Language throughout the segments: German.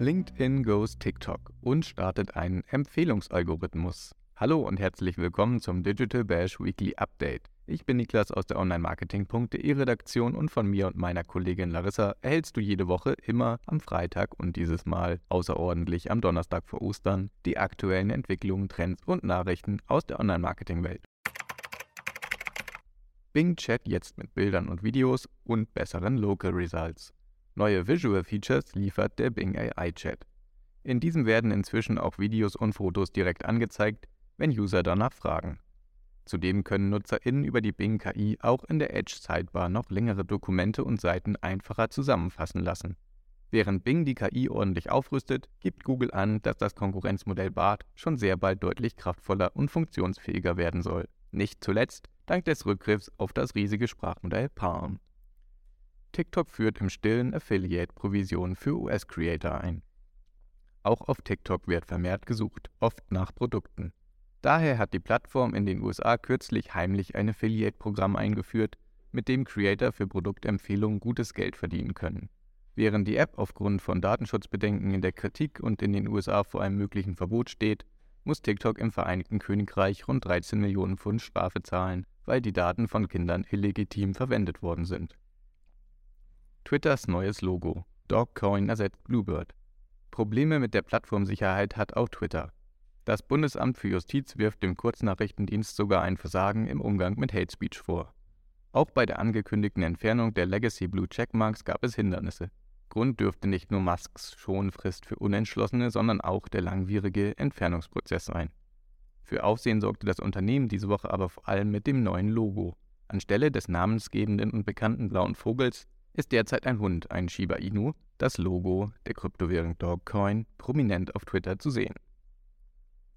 LinkedIn goes TikTok und startet einen Empfehlungsalgorithmus. Hallo und herzlich willkommen zum Digital Bash Weekly Update. Ich bin Niklas aus der Online-Marketing.de Redaktion und von mir und meiner Kollegin Larissa erhältst du jede Woche immer am Freitag und dieses Mal außerordentlich am Donnerstag vor Ostern die aktuellen Entwicklungen, Trends und Nachrichten aus der Online-Marketing-Welt. Bing Chat jetzt mit Bildern und Videos und besseren Local Results. Neue Visual Features liefert der Bing AI Chat. In diesem werden inzwischen auch Videos und Fotos direkt angezeigt, wenn User danach fragen. Zudem können NutzerInnen über die Bing KI auch in der Edge Sidebar noch längere Dokumente und Seiten einfacher zusammenfassen lassen. Während Bing die KI ordentlich aufrüstet, gibt Google an, dass das Konkurrenzmodell BART schon sehr bald deutlich kraftvoller und funktionsfähiger werden soll. Nicht zuletzt dank des Rückgriffs auf das riesige Sprachmodell Palm. TikTok führt im Stillen Affiliate-Provisionen für US-Creator ein. Auch auf TikTok wird vermehrt gesucht, oft nach Produkten. Daher hat die Plattform in den USA kürzlich heimlich ein Affiliate-Programm eingeführt, mit dem Creator für Produktempfehlungen gutes Geld verdienen können. Während die App aufgrund von Datenschutzbedenken in der Kritik und in den USA vor einem möglichen Verbot steht, muss TikTok im Vereinigten Königreich rund 13 Millionen Pfund Strafe zahlen, weil die Daten von Kindern illegitim verwendet worden sind. Twitters neues Logo. Dogcoin ersetzt Bluebird. Probleme mit der Plattformsicherheit hat auch Twitter. Das Bundesamt für Justiz wirft dem Kurznachrichtendienst sogar ein Versagen im Umgang mit Hate Speech vor. Auch bei der angekündigten Entfernung der Legacy Blue Checkmarks gab es Hindernisse. Grund dürfte nicht nur Musks Schonfrist für Unentschlossene, sondern auch der langwierige Entfernungsprozess sein. Für Aufsehen sorgte das Unternehmen diese Woche aber vor allem mit dem neuen Logo. Anstelle des namensgebenden und bekannten blauen Vogels ist derzeit ein Hund, ein Shiba Inu, das Logo der Kryptowährung Dogcoin, prominent auf Twitter zu sehen.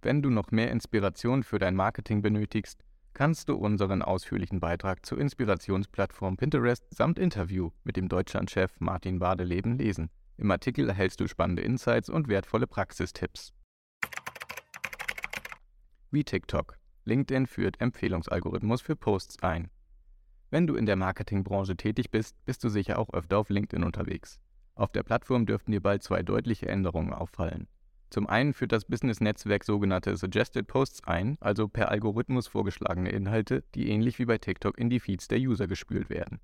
Wenn du noch mehr Inspiration für dein Marketing benötigst, kannst du unseren ausführlichen Beitrag zur Inspirationsplattform Pinterest samt Interview mit dem Deutschlandchef Martin Badeleben lesen. Im Artikel erhältst du spannende Insights und wertvolle Praxistipps. Wie TikTok. LinkedIn führt Empfehlungsalgorithmus für Posts ein. Wenn du in der Marketingbranche tätig bist, bist du sicher auch öfter auf LinkedIn unterwegs. Auf der Plattform dürften dir bald zwei deutliche Änderungen auffallen. Zum einen führt das Business-Netzwerk sogenannte Suggested Posts ein, also per Algorithmus vorgeschlagene Inhalte, die ähnlich wie bei TikTok in die Feeds der User gespült werden.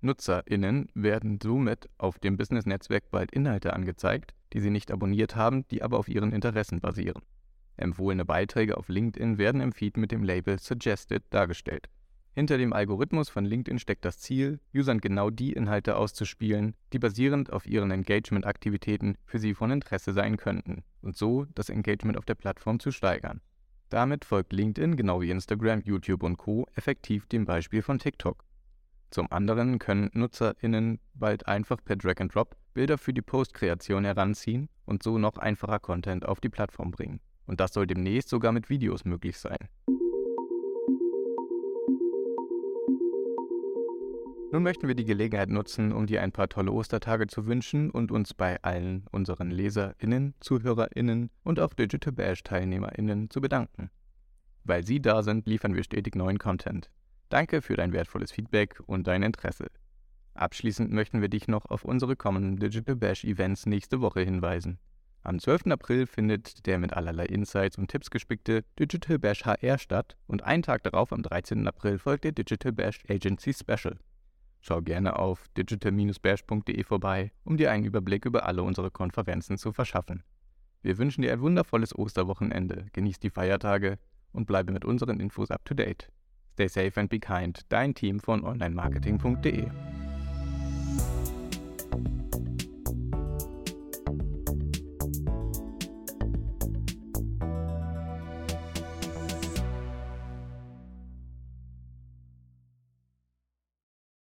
NutzerInnen werden somit auf dem Business-Netzwerk bald Inhalte angezeigt, die sie nicht abonniert haben, die aber auf ihren Interessen basieren. Empfohlene Beiträge auf LinkedIn werden im Feed mit dem Label Suggested dargestellt. Hinter dem Algorithmus von LinkedIn steckt das Ziel, Usern genau die Inhalte auszuspielen, die basierend auf ihren Engagement-Aktivitäten für sie von Interesse sein könnten und so das Engagement auf der Plattform zu steigern. Damit folgt LinkedIn genau wie Instagram, YouTube und Co. effektiv dem Beispiel von TikTok. Zum anderen können NutzerInnen bald einfach per Drag and Drop Bilder für die Postkreation heranziehen und so noch einfacher Content auf die Plattform bringen. Und das soll demnächst sogar mit Videos möglich sein. Nun möchten wir die Gelegenheit nutzen, um dir ein paar tolle Ostertage zu wünschen und uns bei allen unseren LeserInnen, ZuhörerInnen und auch Digital Bash TeilnehmerInnen zu bedanken. Weil sie da sind, liefern wir stetig neuen Content. Danke für dein wertvolles Feedback und dein Interesse. Abschließend möchten wir dich noch auf unsere kommenden Digital Bash Events nächste Woche hinweisen. Am 12. April findet der mit allerlei Insights und Tipps gespickte Digital Bash HR statt und einen Tag darauf, am 13. April, folgt der Digital Bash Agency Special. Schau gerne auf digital-bash.de vorbei, um dir einen Überblick über alle unsere Konferenzen zu verschaffen. Wir wünschen dir ein wundervolles Osterwochenende, genieß die Feiertage und bleibe mit unseren Infos up to date. Stay safe and be kind, dein Team von onlinemarketing.de.